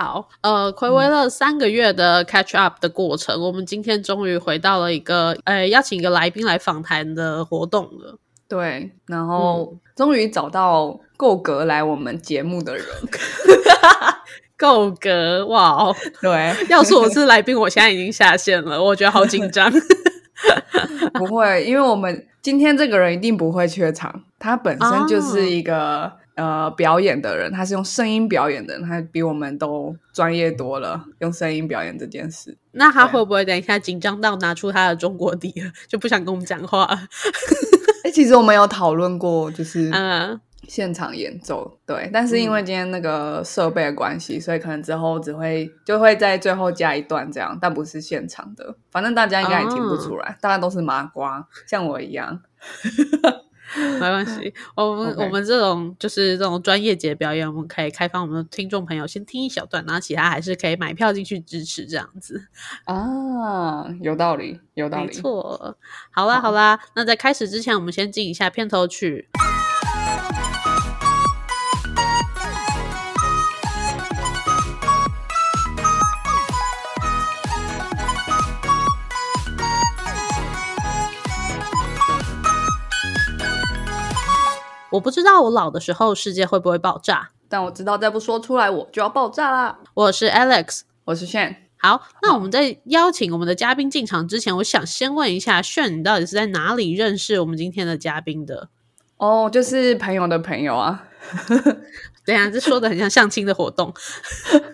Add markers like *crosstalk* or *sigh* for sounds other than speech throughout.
好，呃，暌违了三个月的 catch up 的过程，我们今天终于回到了一个，呃，邀请一个来宾来访谈的活动了。对，然后终于找到够格来我们节目的人，*laughs* 够格哇！哦！对，*laughs* 要是我是来宾，我现在已经下线了，我觉得好紧张。*laughs* 不会，因为我们今天这个人一定不会缺场，他本身就是一个呃表演的人，他是用声音表演的人，他比我们都专业多了，用声音表演这件事。那他会不会等一下紧张到拿出他的中国笛了，*laughs* 就不想跟我们讲话？*laughs* 哎，其实我们有讨论过，就是 *laughs* 嗯，现场演奏，对，但是因为今天那个设备的关系，所以可能之后只会就会在最后加一段这样，但不是现场的，反正大家应该也听不出来，大家都是麻瓜，像我一样。*laughs* 没关系，我们我们这种就是这种专业级表演，我们可以开放我们的听众朋友先听一小段，然后其他还是可以买票进去支持这样子。啊，有道理，有道理，没错。好啦好啦，那在开始之前，我们先进一下片头曲。我不知道我老的时候世界会不会爆炸，但我知道再不说出来我就要爆炸啦。我是 Alex，我是炫。好，那我们在邀请我们的嘉宾进场之前，我想先问一下炫，你到底是在哪里认识我们今天的嘉宾的？哦，就是朋友的朋友啊。*laughs* 对啊，这说的很像相亲的活动。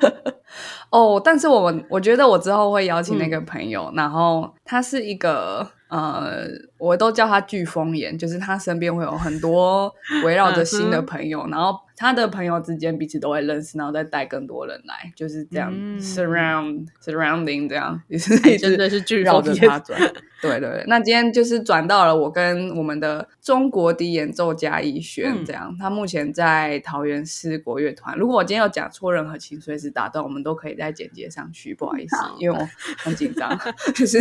*laughs* 哦，但是我我觉得我之后会邀请那个朋友，然后他是一个。呃，我都叫他飓风眼，就是他身边会有很多围绕着新的朋友，然后。他的朋友之间彼此都会认识，然后再带更多人来，就是这样 surround surrounding 这样，*laughs* 也是真的是绕着他转。*laughs* 对对，那今天就是转到了我跟我们的中国笛演奏家逸轩这样，他目前在桃园市国乐团。如果我今天有讲错任何，情随时打断，我们都可以在简介上去，不好意思，因为我很紧张，*laughs* 就是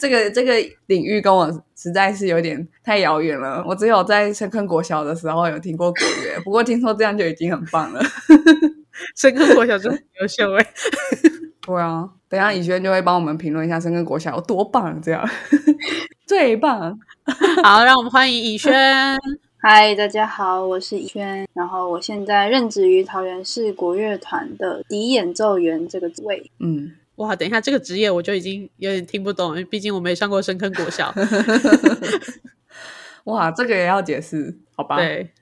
这个这个领域跟我。实在是有点太遥远了。我只有在深坑国小的时候有听过国乐，不过听说这样就已经很棒了。*laughs* 深坑国小真优秀哎！*laughs* 对啊，等下以轩就会帮我们评论一下深坑国小有多棒，这样 *laughs* 最棒。好，让我们欢迎以轩。嗨，大家好，我是以轩，然后我现在任职于桃园市国乐团的笛演奏员这个职位。嗯。哇，等一下，这个职业我就已经有点听不懂，因为毕竟我没上过深坑国小。哇，这个也要解释，好吧？对，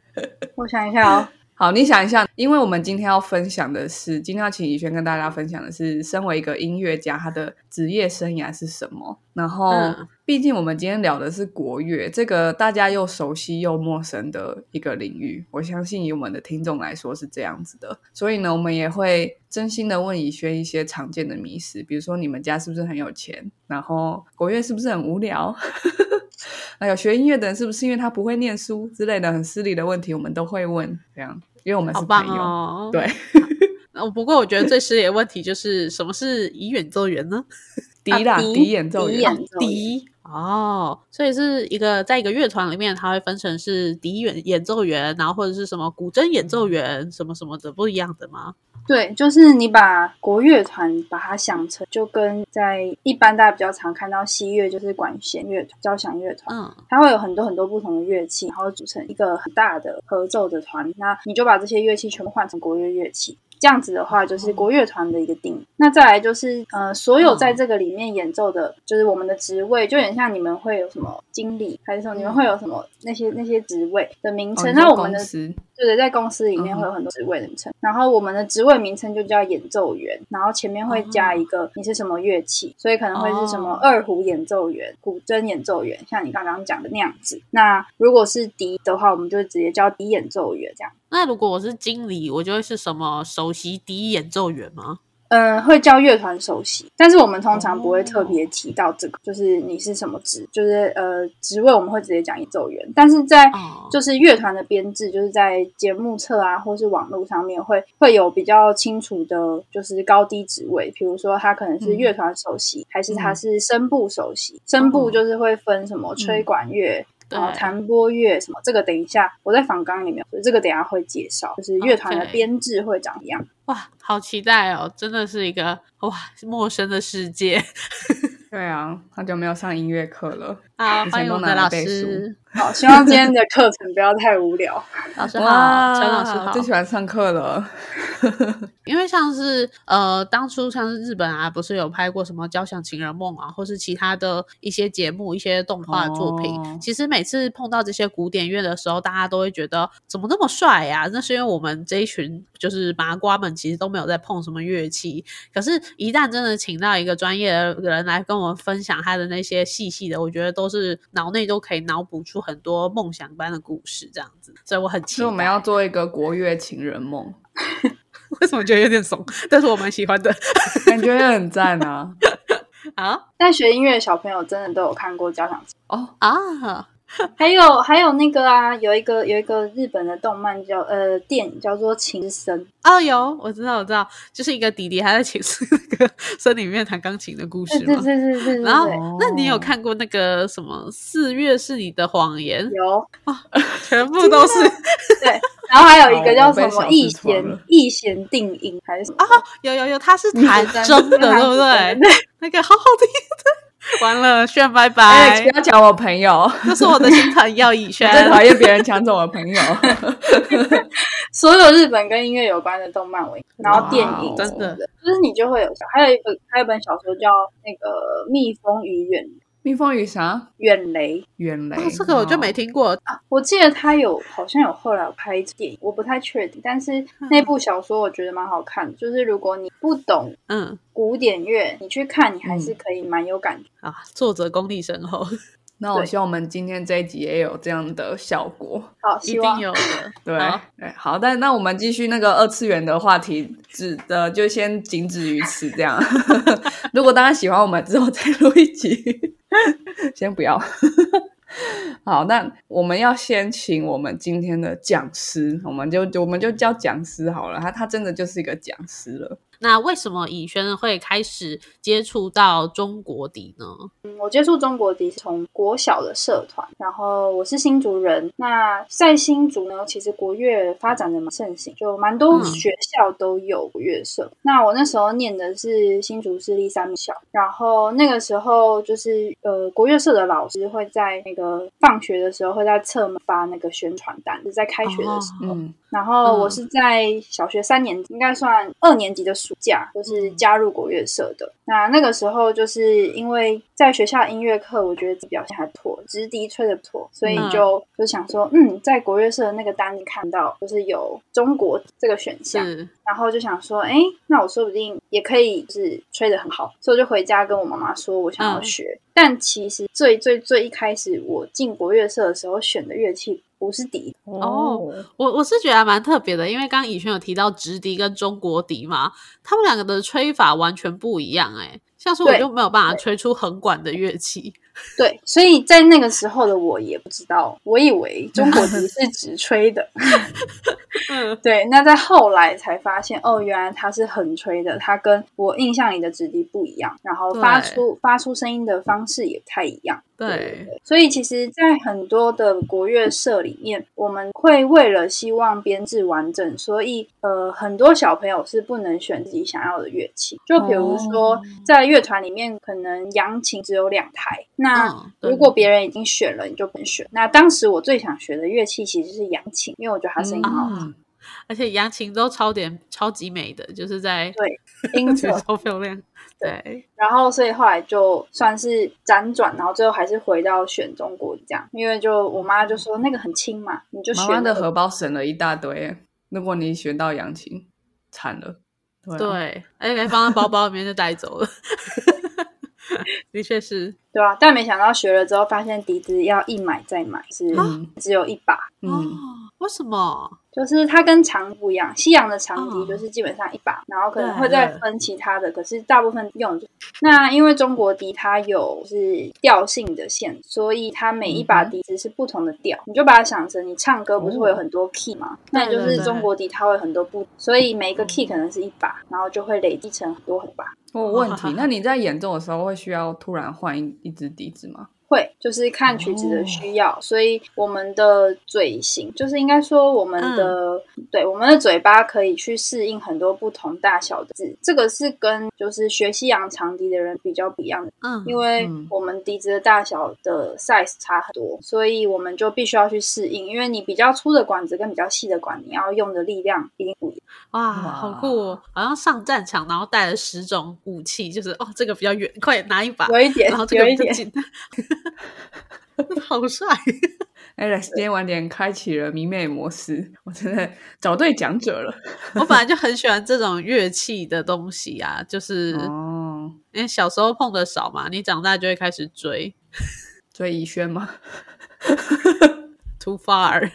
我想一下哦。好，你想一下，因为我们今天要分享的是，今天要请怡轩跟大家分享的是，身为一个音乐家，他的职业生涯是什么？然后，毕竟我们今天聊的是国乐，这个大家又熟悉又陌生的一个领域，我相信以我们的听众来说是这样子的。所以呢，我们也会真心的问怡轩一些常见的迷思，比如说你们家是不是很有钱？然后国乐是不是很无聊？还有学音乐的人是不是因为他不会念书之类的很失礼的问题，我们都会问这样，因为我们是朋友。对，*laughs* 哦，不过我觉得最失礼的问题就是什么是以演奏员呢？*laughs* 笛啦，笛演奏员，笛哦，所以是一个在一个乐团里面，它会分成是笛演演奏员，然后或者是什么古筝演奏员，什么什么的不一样的吗？对，就是你把国乐团把它想成，就跟在一般大家比较常看到西乐，就是管弦乐团、交响乐团，嗯，它会有很多很多不同的乐器，然后组成一个很大的合奏的团。那你就把这些乐器全部换成国乐乐器。这样子的话，就是国乐团的一个定义。那再来就是，呃，所有在这个里面演奏的，就是我们的职位，就有点像你们会有什么经理，还是说你们会有什么那些那些职位的名称？那我们的对对，在公司里面会有很多职位的名称。然后我们的职位名称就叫演奏员，然后前面会加一个你是什么乐器，所以可能会是什么二胡演奏员、古筝演奏员，像你刚刚讲的那样子。那如果是笛的话，我们就直接叫笛演奏员这样。那如果我是经理，我就会是什么首席第一演奏员吗？嗯，会叫乐团首席，但是我们通常不会特别提到这个，就是你是什么职，就是呃职位，我们会直接讲演奏员。但是在就是乐团的编制，就是在节目册啊，或是网络上面会会有比较清楚的，就是高低职位。比如说他可能是乐团首席，还是他是声部首席？声部就是会分什么吹管乐。然后弹拨乐什么，这个等一下我在访纲里面，这个等下会介绍，就是乐团的编制会长一样。哇，好期待哦！真的是一个哇陌生的世界。*laughs* 对啊，好久没有上音乐课了。好，欢迎我们的老师。*laughs* 好，希望今天的课程不要太无聊。*laughs* 老师好，陈老师好，最喜欢上课了。*laughs* 因为像是呃，当初像是日本啊，不是有拍过什么《交响情人梦》啊，或是其他的一些节目、一些动画作品。其实每次碰到这些古典乐的时候，大家都会觉得怎么那么帅呀？那是因为我们这一群就是麻瓜们，其实都没有在碰什么乐器。可是，一旦真的请到一个专业的人来跟我们分享他的那些细细的，我觉得都是脑内都可以脑补出很多梦想般的故事，这样子。所以我很期待我们要做一个国乐情人梦。*laughs* 为什么觉得有点怂？但是我蛮喜欢的，感觉很赞啊！*laughs* 啊，但学音乐的小朋友真的都有看过交响哦啊。*laughs* 还有还有那个啊，有一个有一个日本的动漫叫呃电影叫做《情深》哦，有我知道我知道，就是一个弟弟还在寝室那个森里面弹钢琴的故事嘛。对对对对对。然后，那你有看过那个什么《四月是你的谎言》？有啊，全部都是。对，然后还有一个叫什么《一弦一弦定音》还是什么？啊，有有有，他是弹真的，对不对？那个好好听的。*laughs* 完了，炫拜拜！不要抢我朋友，这是我的新朋友以轩。最讨厌别人抢走我朋友。*laughs* 所有日本跟音乐有关的动漫，然后电影，真的，就是你就会有。还有一个，还有一本小说叫那个《蜜蜂与远》。蜜蜂与啥？远雷，远雷，这个我就没听过啊。我记得他有，好像有后来拍电影，我不太确定。但是那部小说我觉得蛮好看，就是如果你不懂嗯古典乐，你去看，你还是可以蛮有感觉啊。作者功力深厚，*laughs* 那我希望我们今天这一集也有这样的效果。好，一定有的。*laughs* 对对，好，但那我们继续那个二次元的话题，只的就先仅止于此。这样，*laughs* 如果大家喜欢，我们之后再录一集。*laughs* 先不要，好，那我们要先请我们今天的讲师，我们就我们就叫讲师好了，他他真的就是一个讲师了。那为什么以轩会开始接触到中国笛呢？嗯，我接触中国笛是从国小的社团，然后我是新竹人。那在新竹呢，其实国乐发展的蛮盛行，就蛮多学校都有乐社。那我那时候念的是新竹市立三小，然后那个时候就是呃国乐社的老师会在那个放学的时候会在侧门发那个宣传单，是在开学的时候。然后我是在小学三年，应该算二年级的暑假，就是加入国乐社的。那那个时候就是因为在学校音乐课，我觉得表现还不错，直笛吹的不错，所以就就想说，嗯，在国乐社的那个单子看到就是有中国这个选项，然后就想说，哎，那我说不定也可以，就是吹的很好，所以我就回家跟我妈妈说我想要学。但其实最最最一开始我进国乐社的时候选的乐器。不是笛哦，我我是觉得蛮特别的，因为刚刚以轩有提到直笛跟中国笛嘛，他们两个的吹法完全不一样哎，像是我就没有办法吹出很管的乐器。*laughs* 对，所以在那个时候的我也不知道，我以为中国笛是直吹的。*laughs* 嗯，对。那在后来才发现，哦，原来它是横吹的，它跟我印象里的直笛不一样，然后发出发出声音的方式也不太一样。对，所以其实，在很多的国乐社里面，我们会为了希望编制完整，所以呃，很多小朋友是不能选自己想要的乐器。就比如说，在乐团里面，可能扬琴只有两台。那如果别人已经选了，你就不能选。那当时我最想学的乐器其实是扬琴，因为我觉得它声音好听，而且扬琴都超点超级美的，就是在对 *laughs* 音色超漂亮。对，*laughs* 然后所以后来就算是辗转，然后最后还是回到选中国这样，因为就我妈就说那个很轻嘛，你就选。妈妈的荷包省了一大堆，如果你选到扬琴，惨了。对，而且放在包包里面就带走了。*laughs* 的确是，对啊，但没想到学了之后，发现笛子要一买再买，是只有一把。嗯，为什么？就是它跟长不一样，西洋的长笛就是基本上一把，然后可能会再分其他的，可是大部分用那因为中国笛它有是调性的线，所以它每一把笛子是不同的调，你就把它想成你唱歌不是会有很多 key 吗？那就是中国笛它会很多不，所以每一个 key 可能是一把，然后就会累积成很多很把。我有，问题，*laughs* 那你在演奏的时候会需要突然换一一支笛子吗？会，就是看曲子的需要，所以我们的嘴型就是应该说我们的对我们的嘴巴可以去适应很多不同大小的字，这个是跟就是学西洋长笛的人比较不一样的，嗯，因为我们笛子的大小的 size 差很多，所以我们就必须要去适应，因为你比较粗的管子跟比较细的管，你要用的力量一定不一样。哇，好酷哦！好像上战场，然后带了十种武器，就是哦，这个比较远，快拿一把，有一点，然后这个比较 *laughs* *laughs* *laughs* 好帅。*laughs* Alex 今天晚点开启了迷妹模式，我真的找对讲者了。*laughs* 我本来就很喜欢这种乐器的东西啊，就是哦，因为小时候碰的少嘛，你长大就会开始追追怡轩吗？Too far。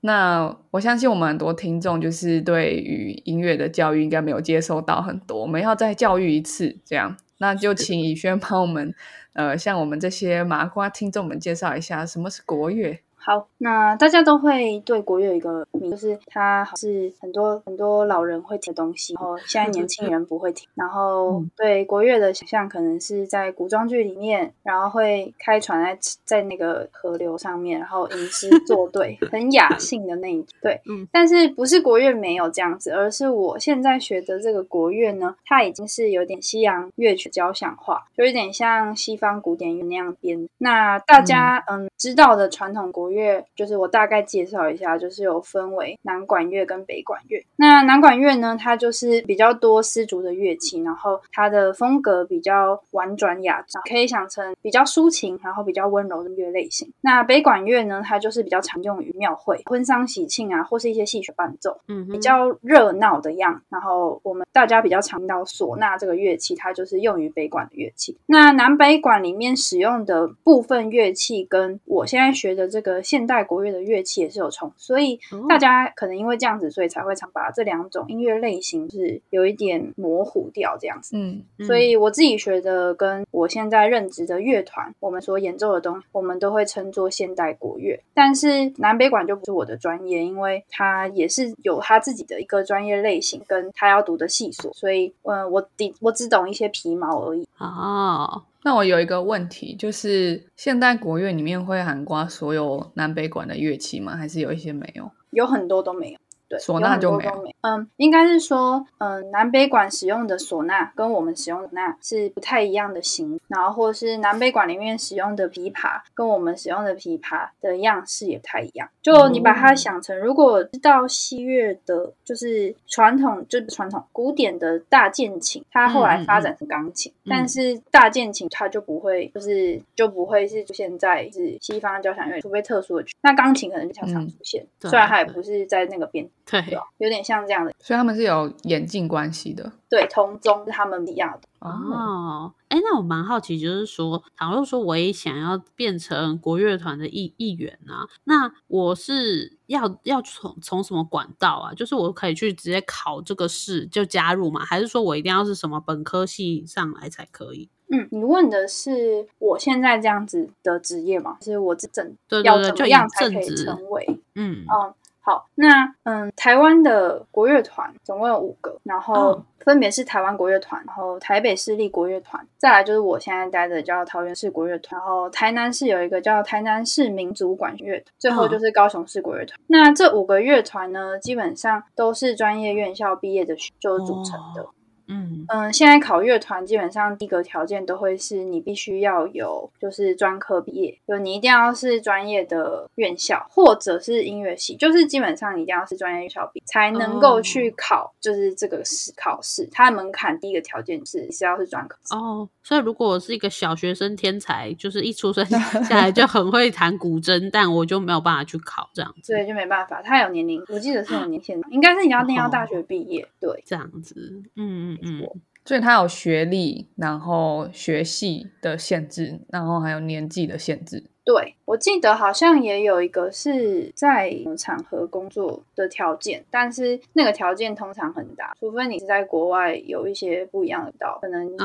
那我相信我们很多听众就是对于音乐的教育应该没有接收到很多，我们要再教育一次，这样，那就请宇轩帮我们，呃，向我们这些麻瓜听众们介绍一下什么是国乐。好，那大家都会对国乐有一个名，就是它是很多很多老人会听的东西，然后现在年轻人不会听。然后对国乐的想象，可能是在古装剧里面，然后会开船在在那个河流上面，然后吟诗作对，很雅兴的那一对。嗯，但是不是国乐没有这样子，而是我现在学的这个国乐呢，它已经是有点西洋乐曲交响化，就有点像西方古典乐那样编。那大家嗯知道的传统国乐就是我大概介绍一下，就是有分为南管乐跟北管乐。那南管乐呢，它就是比较多丝竹的乐器，然后它的风格比较婉转雅致，可以想成比较抒情，然后比较温柔的乐类型。那北管乐呢，它就是比较常用于庙会、婚丧喜庆啊，或是一些戏曲伴奏，嗯，比较热闹的样。然后我们大家比较常听到唢呐这个乐器，它就是用于北管的乐器。那南北管里面使用的部分乐器，跟我现在学的这个。现代国乐的乐器也是有重，所以大家可能因为这样子，所以才会常把这两种音乐类型是有一点模糊掉这样子。嗯，所以我自己学的跟我现在任职的乐团，我们所演奏的东西，我们都会称作现代国乐。但是南北管就不是我的专业，因为它也是有它自己的一个专业类型，跟他要读的系所，所以嗯，我只我只懂一些皮毛而已。哦。那我有一个问题，就是现代国乐里面会涵盖所有南北管的乐器吗？还是有一些没有？有很多都没有。唢呐就没有，嗯，应该是说，嗯，南北管使用的唢呐跟我们使用的那是不太一样的型，然后或是南北管里面使用的琵琶跟我们使用的琵琶的样式也不太一样。就你把它想成，如果知道西乐的，就是传统，就是传统古典的大键琴，它后来发展成钢琴，但是大键琴它就不会，就是就不会是出现在是西方交响乐，除非特殊的曲。那钢琴可能就常常出现，虽然它也不是在那个边。对，有点像这样的，所以他们是有演进关系的。对，同宗是他们一样的。哦，哎，那我蛮好奇，就是说，倘若说我也想要变成国乐团的一一员啊，那我是要要从从什么管道啊？就是我可以去直接考这个试就加入吗？还是说我一定要是什么本科系上来才可以？嗯，你问的是我现在这样子的职业吗？是我正对要怎么样才可以成为？嗯嗯。好，那嗯，台湾的国乐团总共有五个，然后分别是台湾国乐团，然后台北市立国乐团，再来就是我现在待的叫桃园市国乐团，然后台南市有一个叫台南市民族管乐团，最后就是高雄市国乐团。那这五个乐团呢，基本上都是专业院校毕业的，就组成的。嗯嗯，现在考乐团基本上第一个条件都会是你必须要有就是专科毕业，就你一定要是专业的院校或者是音乐系，就是基本上你一定要是专业院校毕才能够去考，就是这个试考试，它的门槛第一个条件是是要是专科哦。所以如果我是一个小学生天才，就是一出生下来就很会弹古筝，但我就没有办法去考这样子，对，就没办法。他有年龄，我记得是有年限，应该是你要念到大学毕业，对，这样子，嗯嗯。嗯，所以他有学历，然后学系的限制，然后还有年纪的限制。对，我记得好像也有一个是在场合工作的条件，但是那个条件通常很大，除非你是在国外有一些不一样的道，可能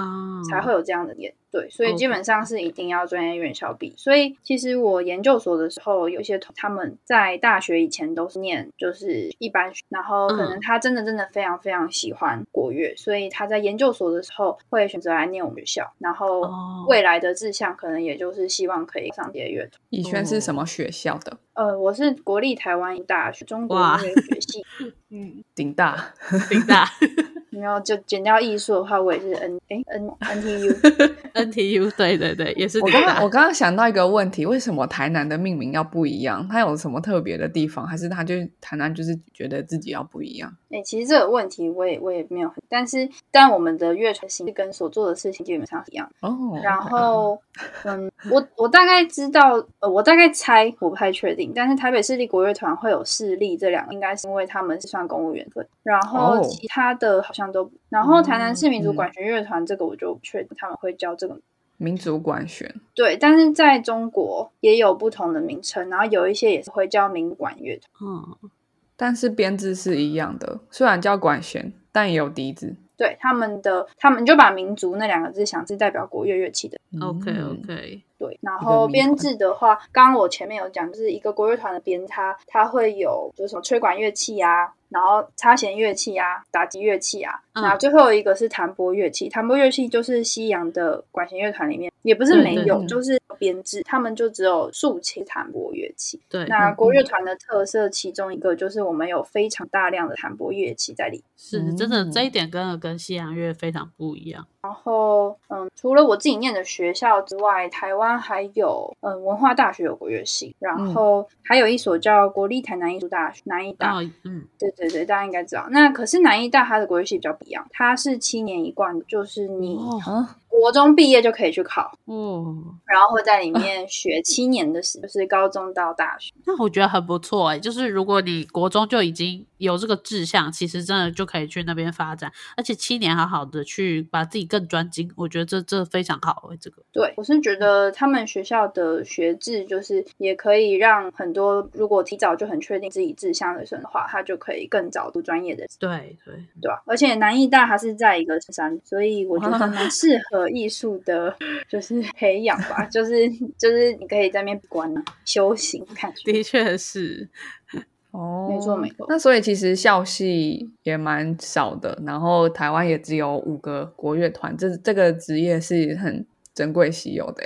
才会有这样的点。对，所以基本上是一定要专业院校毕。所以其实我研究所的时候，有一些他们在大学以前都是念就是一般，然后可能他真的真的非常非常喜欢国乐，所以他在研究所的时候会选择来念我们学校，然后未来的志向可能也就是希望可以上别的乐团。以轩是什么学校的？呃，我是国立台湾大学中国音乐学系，*laughs* 嗯，顶大，顶大。*laughs* 然后就减掉艺术的话，我也是 N 哎 N N T U *laughs* N T U 对对对，也是。我刚刚我刚刚想到一个问题，为什么台南的命名要不一样？它有什么特别的地方？还是它就台南就是觉得自己要不一样？哎，其实这个问题我也我也没有很，但是但我们的乐团形式跟所做的事情基本上一样哦。然后嗯，我我大概知道，呃，我大概猜，我不太确定。但是台北市立国乐团会有市立这两个，应该是因为他们是算公务员份。然后其他的好像都，然后台南市民族管弦乐团这个我就不确定他们会教这个民族管弦。对，但是在中国也有不同的名称，然后有一些也是会叫民管乐团。嗯。但是编制是一样的，虽然叫管弦，但也有笛子。对，他们的他们就把民族那两个字想是代表国乐乐器的。OK OK。对，然后编制的话，刚刚我前面有讲，就是一个国乐团的编，它它会有就是什么吹管乐器啊。然后插弦乐器啊，打击乐器啊，那最后一个是弹拨乐器。弹拨乐器就是西洋的管弦乐团里面也不是没有，就是编制，他们就只有竖琴弹拨乐器。对，那国乐团的特色其中一个就是我们有非常大量的弹拨乐器在里。是，真的这一点跟跟西洋乐非常不一样。然后，嗯，除了我自己念的学校之外，台湾还有，嗯，文化大学有国乐系，然后还有一所叫国立台南艺术大学，南艺大，嗯，对对对，大家应该知道。那可是南医大它的国乐系比较不一样，它是七年一贯，就是你。国中毕业就可以去考，嗯，然后会在里面学七年的时，*laughs* 就是高中到大学。那我觉得很不错哎，就是如果你国中就已经有这个志向，其实真的就可以去那边发展，而且七年好好的去把自己更专精，我觉得这这非常好哎。这个对我是觉得他们学校的学制就是也可以让很多如果提早就很确定自己志向的人的话，他就可以更早读专业的。对对对吧？而且南艺大它是在一个山，所以我觉得蛮适合。艺术的，就是 *laughs* 培养吧，就是就是你可以在那边关啊，修行看。的确是，哦，没错没错。那所以其实校系也蛮少的，然后台湾也只有五个国乐团，这这个职业是很珍贵稀有的。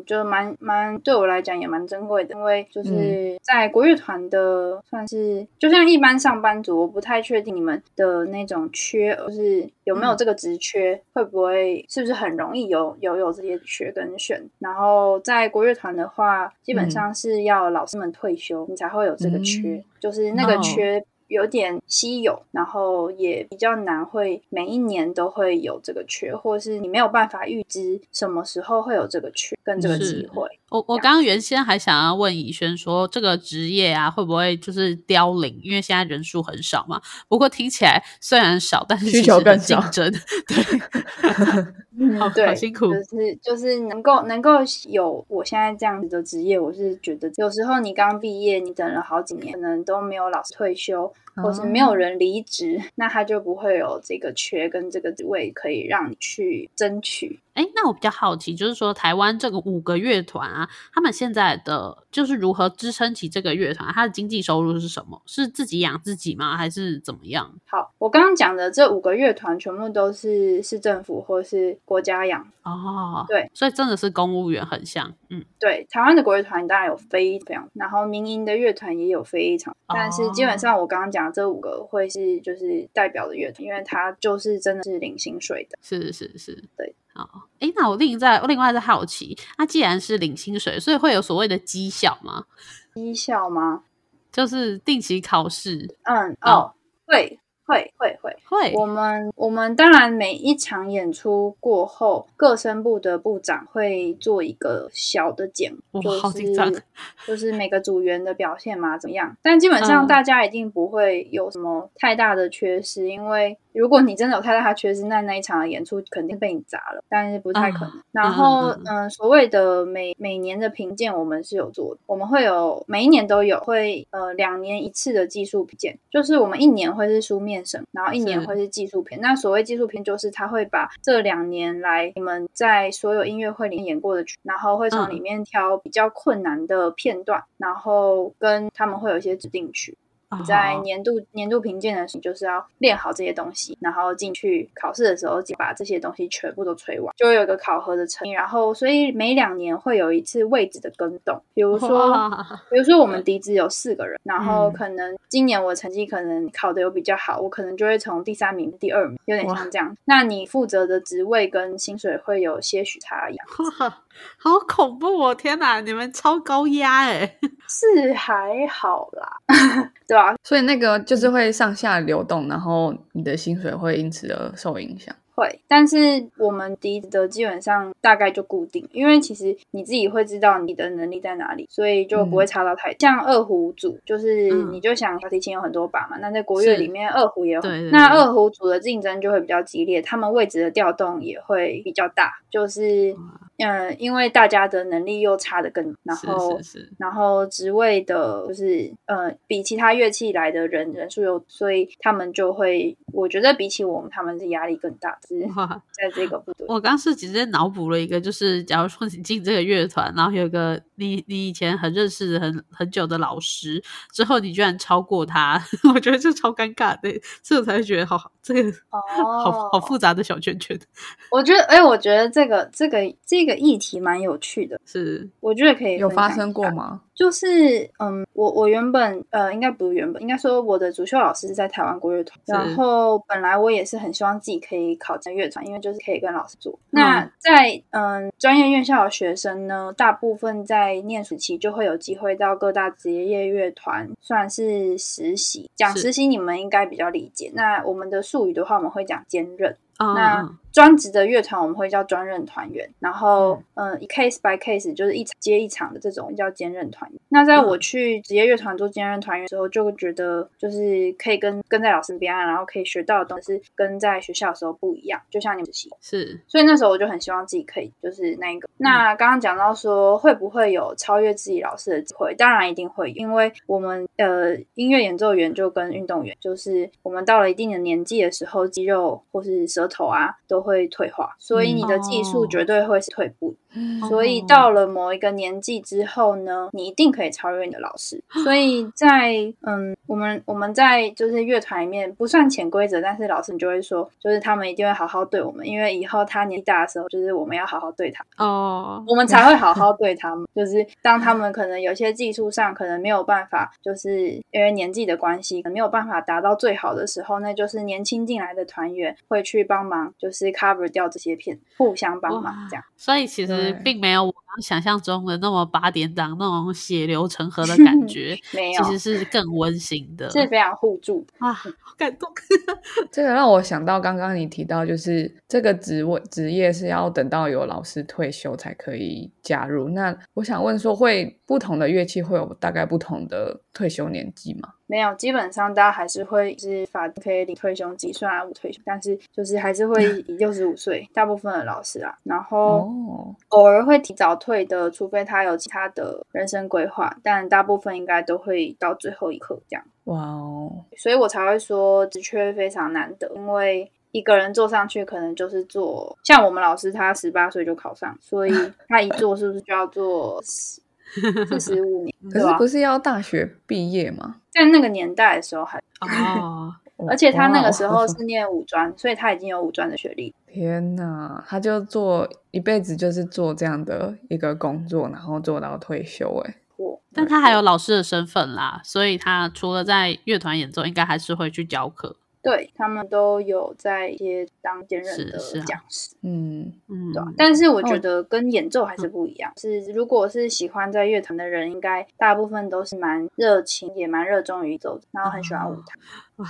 我觉得蛮蛮对我来讲也蛮珍贵的，因为就是在国乐团的算是就像一般上班族，我不太确定你们的那种缺，就是有没有这个职缺，会不会是不是很容易有有有这些缺跟选。然后在国乐团的话，基本上是要老师们退休，你才会有这个缺，就是那个缺。有点稀有，然后也比较难，会每一年都会有这个缺，或是你没有办法预知什么时候会有这个缺跟这个机会。我我刚刚原先还想要问以轩说，这个职业啊会不会就是凋零？因为现在人数很少嘛。不过听起来虽然少，但是需求更竞争。对，*laughs* 好对，辛苦。就是就是能够能够有我现在这样子的职业，我是觉得有时候你刚毕业，你等了好几年，可能都没有老师退休。或是没有人离职，那他就不会有这个缺跟这个位可以让你去争取。哎，那我比较好奇，就是说台湾这个五个乐团啊，他们现在的就是如何支撑起这个乐团？它的经济收入是什么？是自己养自己吗？还是怎么样？好，我刚刚讲的这五个乐团全部都是市政府或是国家养哦。对，所以真的是公务员很像。嗯，对，台湾的国乐团当然有非常，然后民营的乐团也有非常，但是基本上我刚刚讲这五个会是就是代表的乐团，因为它就是真的是领薪水的。是是是，对。好，哎，那我另在另外在好奇，那既然是领薪水，所以会有所谓的绩效吗？绩效吗？就是定期考试。嗯，哦，会。会会会会，我们我们当然每一场演出过后，各声部的部长会做一个小的检，就是 *laughs* 就是每个组员的表现嘛怎么样？但基本上大家一定不会有什么太大的缺失，因为如果你真的有太大的缺失，那那一场的演出肯定被你砸了，但是不太可能。然后嗯，所谓的每每年的评鉴，我们是有做的，我们会有每一年都有会呃两年一次的技术评鉴，就是我们一年会是书面。审，然后一年会是技术片。那所谓技术片，就是他会把这两年来你们在所有音乐会里面演过的曲，然后会从里面挑比较困难的片段，然后跟他们会有一些指定曲。在年度年度评鉴的时候，就是要练好这些东西，然后进去考试的时候，就把这些东西全部都吹完，就会有一个考核的成绩。然后，所以每两年会有一次位置的更动，比如说，比如说我们笛子有四个人，然后可能今年我成绩可能考的有比较好，我可能就会从第三名、第二名，有点像这样。那你负责的职位跟薪水会有些许差异。*laughs* 好恐怖哦！天哪，你们超高压哎，*laughs* 是还好啦，*laughs* 对吧？所以那个就是会上下流动，然后你的薪水会因此而受影响。会，但是我们笛子的基本上大概就固定，因为其实你自己会知道你的能力在哪里，所以就不会差到太。像二胡组，就是你就想小提琴有很多把嘛，那在国乐里面二胡也有，那二胡组的竞争就会比较激烈，他们位置的调动也会比较大，就是嗯，因为大家的能力又差的更，然后然后职位的就是呃比其他乐器来的人人数又，所以他们就会，我觉得比起我们他们是压力更大。哇，在这个部队，我刚是直接脑补了一个，就是假如说你进这个乐团，然后有个你你以前很认识很很久的老师，之后你居然超过他，*laughs* 我觉得这超尴尬的，所以我才会觉得好这个哦，好好复杂的小圈圈。我觉得，哎，我觉得这个这个这个议题蛮有趣的，是我觉得可以有发生过吗？就是嗯，我我原本呃，应该不是原本，应该说我的主修老师是在台湾国乐团，然后本来我也是很希望自己可以考进乐团，因为就是可以跟老师做。那在嗯专业院校的学生呢，大部分在念暑期就会有机会到各大职业乐团，算是实习。讲实习你们应该比较理解。那我们的术语的话，我们会讲兼任。那专职的乐团我们会叫专任团员，然后嗯，case by case 就是一场接一场的这种叫兼任团员。那在我去职业乐团做兼任团员之后，就觉得就是可以跟跟在老师边，然后可以学到的东西跟在学校的时候不一样。就像你们习是，所以那时候我就很希望自己可以就是那一个。那刚刚讲到说会不会有超越自己老师的机会？当然一定会，因为我们呃音乐演奏员就跟运动员，就是我们到了一定的年纪的时候，肌肉或是舌头啊都会退化，所以你的技术绝对会是退步。所以到了某一个年纪之后呢，你一定可以超越你的老师。所以 *gasps* 在嗯，我们我们在就是乐团里面不算潜规则，但是老师你就会说，就是他们一定会好好对我们，因为以后他年纪大的时候，就是我们要好好对他哦，我们才会好好对他们。*laughs* 就是当他们可能有些技术上可能没有办法，就是因为年纪的关系，没有办法达到最好的时候，那就是年轻进来的团员会去帮忙，就是 cover 掉这些片，互相帮忙这样。所以其实。并没有我刚想象中的那么八点档那种血流成河的感 *laughs* 觉，没有，其实是更温馨的，是非常互助啊，好感动。*laughs* 这个让我想到刚刚你提到，就是这个职位职业是要等到有老师退休才可以加入。那我想问说，会不同的乐器会有大概不同的退休年纪吗？没有，基本上大家还是会是法可以领退休金，虽然无退休，但是就是还是会以六十五岁，大部分的老师啊，然后偶尔会提早退的，除非他有其他的人生规划，但大部分应该都会到最后一刻这样。哇哦，所以我才会说职缺非常难得，因为一个人坐上去可能就是做，像我们老师他十八岁就考上，所以他一做是不是就要做？四十五年，可是不是要大学毕业吗？在那个年代的时候还哦，*laughs* 而且他那个时候是念五专，所以他已经有五专的学历。天哪，他就做一辈子就是做这样的一个工作，然后做到退休。哎，但他还有老师的身份啦，所以他除了在乐团演奏，应该还是会去教课。对他们都有在一些当兼任的讲师，嗯嗯，对。但是我觉得跟演奏还是不一样。是如果是喜欢在乐团的人，应该大部分都是蛮热情，也蛮热衷于奏，然后很喜欢舞台。哇，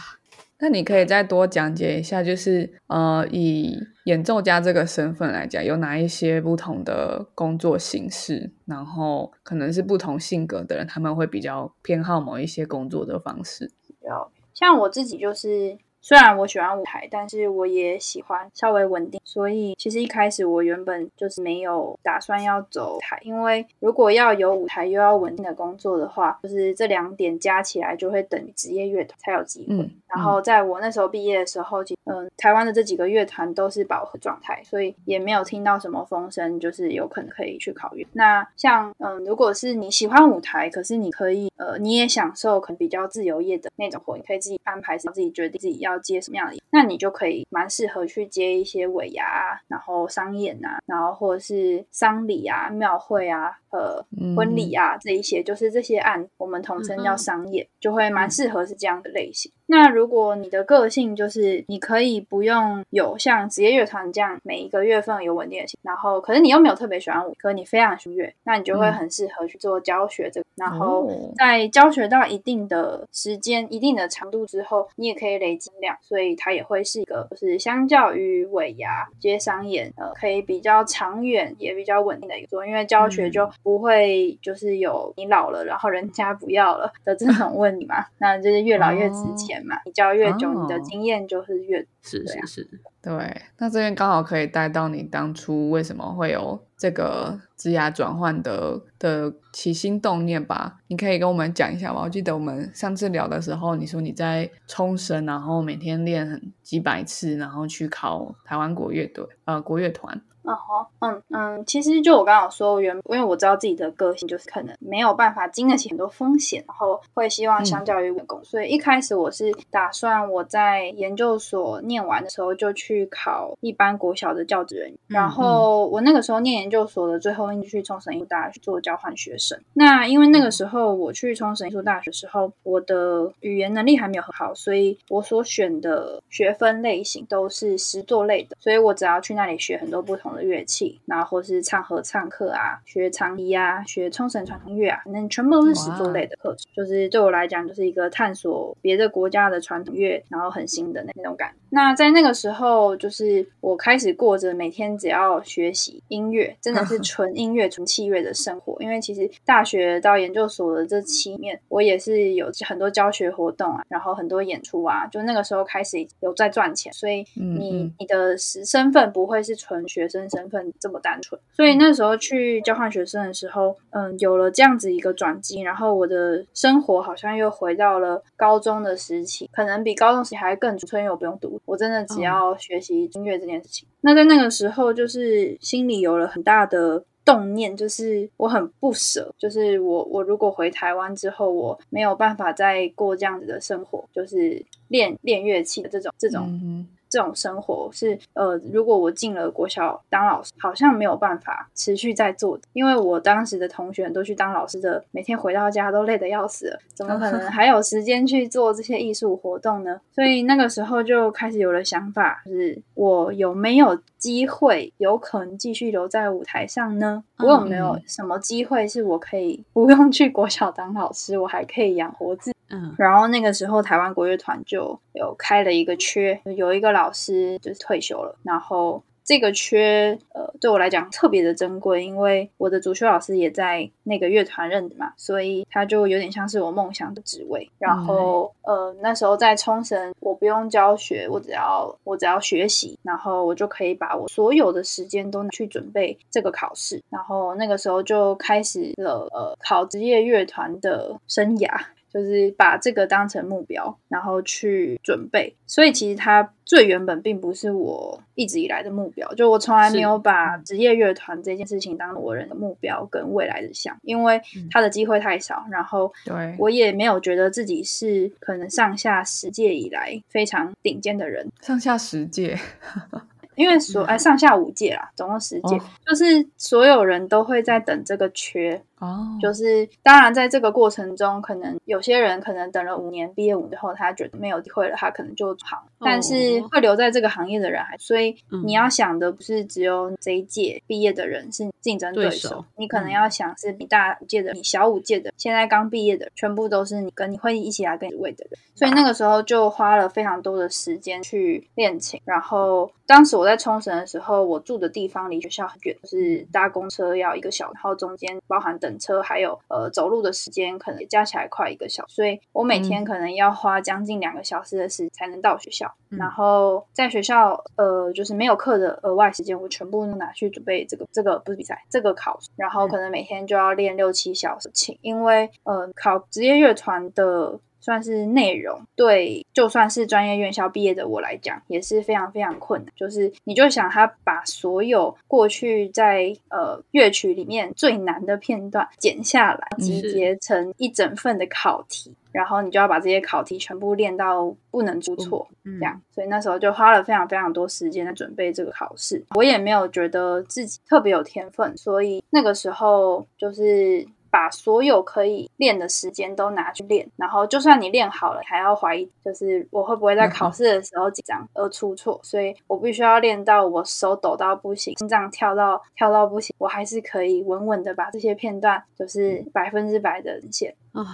那你可以再多讲解一下，就是呃，以演奏家这个身份来讲，有哪一些不同的工作形式？然后可能是不同性格的人，他们会比较偏好某一些工作的方式。要。像我自己就是，虽然我喜欢舞台，但是我也喜欢稍微稳定。所以其实一开始我原本就是没有打算要走台，因为如果要有舞台又要稳定的工作的话，就是这两点加起来就会等于职业乐团才有机会。然后在我那时候毕业的时候，嗯，台湾的这几个乐团都是饱和状态，所以也没有听到什么风声，就是有可能可以去考乐。那像嗯，如果是你喜欢舞台，可是你可以呃，你也享受可能比较自由业的那种活，你可以自己安排，自己决定自己要接什么样的，那你就可以蛮适合去接一些尾牙，然后商演啊，然后或者是丧礼啊、庙会啊、呃婚礼啊这一些，就是这些案，我们统称叫商业，就会蛮适合是这样的类型。那如果你的个性就是你可以不用有像职业乐团这样每一个月份有稳定的，然后可是你又没有特别喜欢舞，可你非常喜欢乐，那你就会很适合去做教学这个。然后在教学到一定的时间、一定的长度之后，你也可以累积量，所以它也会是一个就是相较于尾牙接商演呃可以比较长远也比较稳定的一个做，因为教学就不会就是有你老了然后人家不要了的这种问题嘛，那就是越老越值钱。你教越久，你的经验就是越是是是，对。那这边刚好可以带到你当初为什么会有这个职涯转换的的起心动念吧？你可以跟我们讲一下吗？我记得我们上次聊的时候，你说你在冲绳，然后每天练很几百次，然后去考台湾国乐队呃国乐团。嗯好，嗯嗯，其实就我刚刚说，原因为我知道自己的个性就是可能没有办法经得起很多风险，然后会希望相较于员工，所以一开始我是打算我在研究所念完的时候就去考一般国小的教职人员，然后我那个时候念研究所的最后一年去冲绳艺术大学做交换学生。那因为那个时候我去冲绳艺术大学的时候，我的语言能力还没有很好，所以我所选的学分类型都是实作类的，所以我只要去那里学很多不同。的乐器，然后或是唱合唱课啊，学长笛啊，学冲绳传统乐啊，那全部都是实作类的课程。就是对我来讲，就是一个探索别的国家的传统乐，然后很新的那那种感。那在那个时候，就是我开始过着每天只要学习音乐，真的是 *laughs* 纯音乐、纯器乐的生活。因为其实大学到研究所的这七年，我也是有很多教学活动啊，然后很多演出啊，就那个时候开始有在赚钱，所以你你的身身份不会是纯学生。身份这么单纯，所以那时候去交换学生的时候，嗯，有了这样子一个转机，然后我的生活好像又回到了高中的时期，可能比高中时期还更纯粹，因为我不用读，我真的只要学习音乐这件事情。那在那个时候，就是心里有了很大的动念，就是我很不舍，就是我我如果回台湾之后，我没有办法再过这样子的生活，就是练练乐器的这种这种。这种生活是呃，如果我进了国小当老师，好像没有办法持续在做的，因为我当时的同学都去当老师的，每天回到家都累得要死了，怎么可能还有时间去做这些艺术活动呢？所以那个时候就开始有了想法，就是我有没有机会，有可能继续留在舞台上呢？我有没有什么机会是我可以不用去国小当老师，我还可以养活自？嗯，然后那个时候台湾国乐团就有开了一个缺，有一个老师就是退休了，然后这个缺呃对我来讲特别的珍贵，因为我的主修老师也在那个乐团任的嘛，所以他就有点像是我梦想的职位。然后呃那时候在冲绳，我不用教学，我只要我只要学习，然后我就可以把我所有的时间都去准备这个考试。然后那个时候就开始了呃考职业乐团的生涯。就是把这个当成目标，然后去准备。所以其实它最原本并不是我一直以来的目标，就我从来没有把职业乐团这件事情当我人的目标跟未来的想，因为它的机会太少。然后，对我也没有觉得自己是可能上下十届以来非常顶尖的人。上下十届。*laughs* 因为所哎上下五届啦，总共十届，就是所有人都会在等这个缺哦。就是当然在这个过程中，可能有些人可能等了五年，毕业五年后他觉得没有机会了，他可能就跑。但是会留在这个行业的人还，所以你要想的不是只有这一届毕业的人是竞争对手，你可能要想是比大五届的、比小五届的，现在刚毕业的，全部都是你跟你会一起来跟你位的人。所以那个时候就花了非常多的时间去练琴，然后当时我在冲绳的时候，我住的地方离学校很远，就是搭公车要一个小时，然后中间包含等等车还有呃走路的时间，可能加起来快一个小时，所以我每天可能要花将近两个小时的时间才能到学校。然后在学校呃就是没有课的额外时间，我全部拿去准备这个这个不是比赛这个考试，然后可能每天就要练六七小时琴，因为呃考职业乐团的。算是内容对，就算是专业院校毕业的我来讲，也是非常非常困难。就是你就想他把所有过去在呃乐曲里面最难的片段剪下来，集结成一整份的考题，然后你就要把这些考题全部练到不能出错，这样。所以那时候就花了非常非常多时间在准备这个考试。我也没有觉得自己特别有天分，所以那个时候就是。把所有可以练的时间都拿去练，然后就算你练好了，还要怀疑，就是我会不会在考试的时候紧张而出错，所以我必须要练到我手抖到不行，心脏跳到跳到不行，我还是可以稳稳的把这些片段就是百分之百的呈现啊，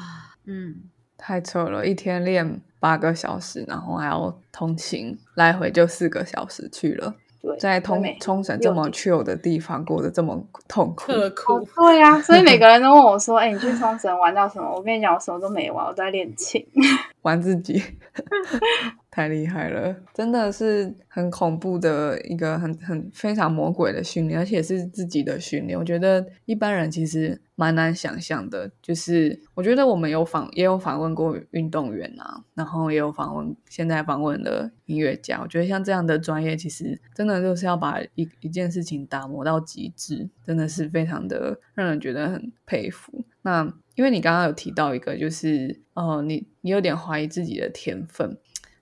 嗯，太扯了，一天练八个小时，然后还要通勤来回就四个小时去了。在冲冲绳这么 chill 的地方过得这么痛苦，对呀，所以每个人都问我说：“哎，你去冲绳玩到什么？”我跟你讲，我什么都没玩，我在练琴，*laughs* 玩自己。*laughs* 太厉害了，真的是很恐怖的一个很很非常魔鬼的训练，而且是自己的训练。我觉得一般人其实蛮难想象的。就是我觉得我们有访也有访问过运动员啊，然后也有访问现在访问的音乐家。我觉得像这样的专业，其实真的就是要把一一件事情打磨到极致，真的是非常的让人觉得很佩服。那因为你刚刚有提到一个，就是哦，你你有点怀疑自己的天分。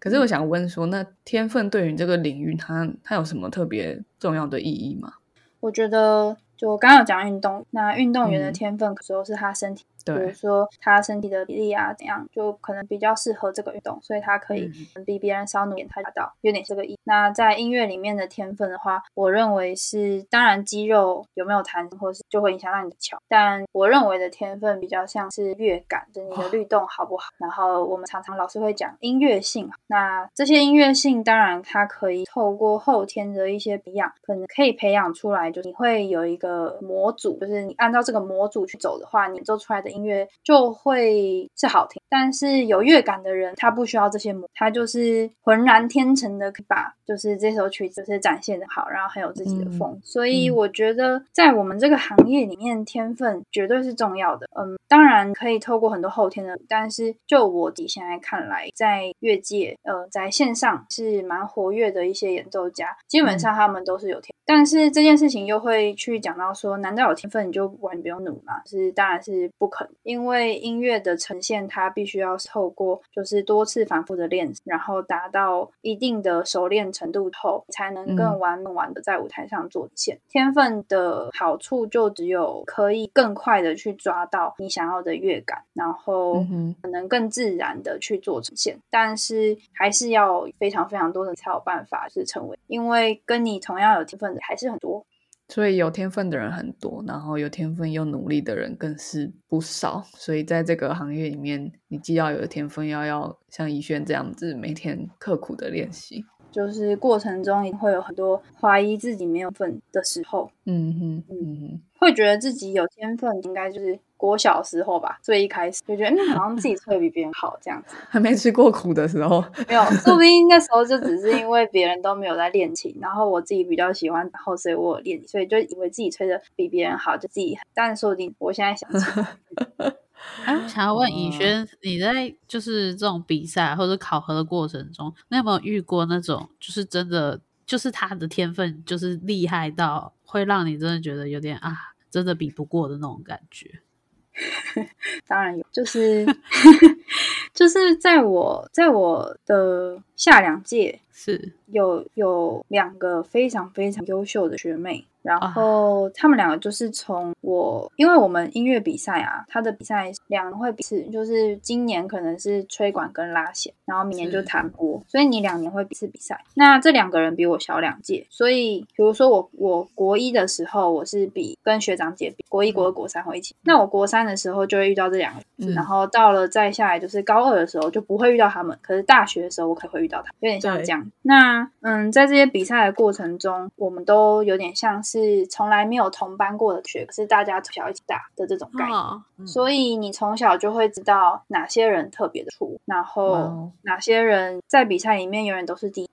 可是我想问说，那天分对于这个领域，它它有什么特别重要的意义吗？我觉得，就我刚刚有讲运动，那运动员的天分，可时候是他身体。比如说他身体的比例啊，怎样就可能比较适合这个运动，所以他可以比别人稍努点，他达到有点这个意。那在音乐里面的天分的话，我认为是当然肌肉有没有弹性，或是就会影响到你的巧。但我认为的天分比较像是乐感，就你的律动好不好。然后我们常常老师会讲音乐性，那这些音乐性当然它可以透过后天的一些培养，可能可以培养出来，就是你会有一个模组，就是你按照这个模组去走的话，你做出来的。音乐就会是好听，但是有乐感的人，他不需要这些模，他就是浑然天成的把，就是这首曲子是展现的好，然后很有自己的风。所以我觉得，在我们这个行业里面，天分绝对是重要的。嗯，当然可以透过很多后天的，但是就我底下来看来，在乐界，呃，在线上是蛮活跃的一些演奏家，基本上他们都是有天。但是这件事情又会去讲到说，难道有天分你就完全不用努吗？是当然是不可能，因为音乐的呈现它必须要透过就是多次反复的练，然后达到一定的熟练程度后，才能更完更完的在舞台上做现。天分的好处就只有可以更快的去抓到你想要的乐感，然后可能更自然的去做呈现。但是还是要非常非常多的才有办法是成为，因为跟你同样有天分的。还是很多，所以有天分的人很多，然后有天分又努力的人更是不少。所以在这个行业里面，你既要有天分，要要像怡轩这样子每天刻苦的练习，就是过程中会有很多怀疑自己没有份的时候。嗯哼，嗯哼，会觉得自己有天分，应该就是。国小时候吧，最一开始就觉得，嗯，好像自己吹的比别人好这样子。还没吃过苦的时候，没有，说不定那时候就只是因为别人都没有在练琴，然后我自己比较喜欢，然后所以我练，所以就以为自己吹的比别人好，就自己。但说不定我现在想，*laughs* 哎，想要问以轩，你在就是这种比赛或者考核的过程中，你有没有遇过那种，就是真的就是他的天分就是厉害到会让你真的觉得有点啊，真的比不过的那种感觉？*laughs* 当然有，就是 *laughs* 就是在我在我的下两届是有有两个非常非常优秀的学妹。然后他们两个就是从我，因为我们音乐比赛啊，他的比赛两人会比次，就是今年可能是吹管跟拉弦，然后明年就弹拨，所以你两年会比次比赛。那这两个人比我小两届，所以比如说我我国一的时候，我是比跟学长姐比，国一、国二、国三会一起。那我国三的时候就会遇到这两个，然后到了再下来就是高二的时候就不会遇到他们，可是大学的时候我可能会遇到他，有点像这样。那嗯，在这些比赛的过程中，我们都有点像是从来没有同班过的学，可是大家从小一起打的这种概念。所以你从小就会知道哪些人特别的出，然后哪些人在比赛里面永远都是第一。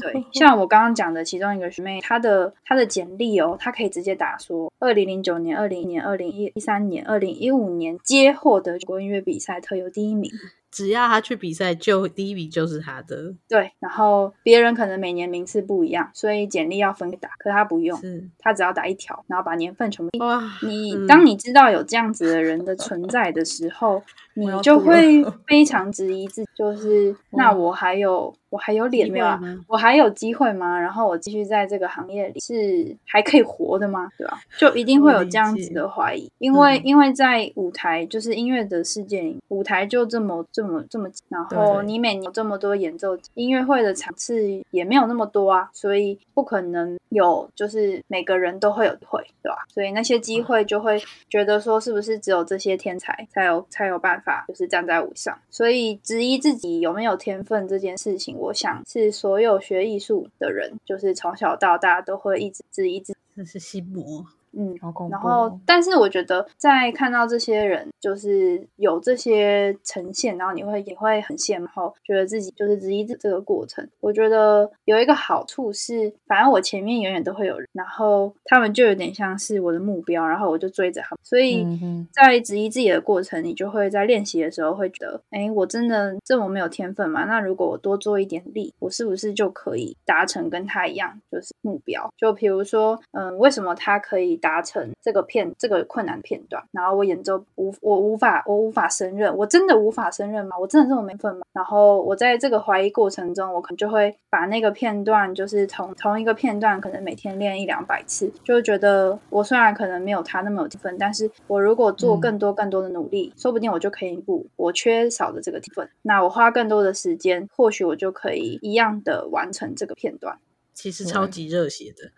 对，像我刚刚讲的其中一个学妹，她的她的简历哦，她可以直接打说，二零零九年、二零年、二零一一三年、二零一五年皆获得国音乐比赛特优第一名。只要他去比赛，就第一名就是他的。对，然后别人可能每年名次不一样，所以简历要分打，可他不用，他只要打一条，然后把年份全部。哇！你当你知道有这样子的人的存在的时候，*laughs* 你就会 *laughs* 非常质疑自己，就是那我还有。我还有脸吗？我还有机会吗？然后我继续在这个行业里是还可以活的吗？对吧？就一定会有这样子的怀疑，因为因为在舞台就是音乐的世界里，舞台就这么这么这么，然后你每年这么多演奏音乐会的场次也没有那么多啊，所以不可能有就是每个人都会有机会，对吧？所以那些机会就会觉得说是不是只有这些天才才有才有办法就是站在舞上，所以质疑自己有没有天分这件事情。我想是所有学艺术的人，就是从小到大都会一直质疑自己，那是心魔。嗯，然后，但是我觉得在看到这些人就是有这些呈现，然后你会也会很羡慕，觉得自己就是质疑这这个过程。我觉得有一个好处是，反正我前面永远都会有人，然后他们就有点像是我的目标，然后我就追着他们。所以在质疑自己的过程，你就会在练习的时候会觉得，哎，我真的这么没有天分吗？那如果我多做一点力，我是不是就可以达成跟他一样就是目标？就比如说，嗯，为什么他可以？达成这个片这个困难片段，然后我演奏无我无法我无法胜任，我真的无法胜任吗？我真的这么没份吗？然后我在这个怀疑过程中，我可能就会把那个片段，就是同同一个片段，可能每天练一两百次，就觉得我虽然可能没有他那么有分，但是我如果做更多更多的努力，说不定我就可以补我缺少的这个分。那我花更多的时间，或许我就可以一样的完成这个片段。其实超级热血的。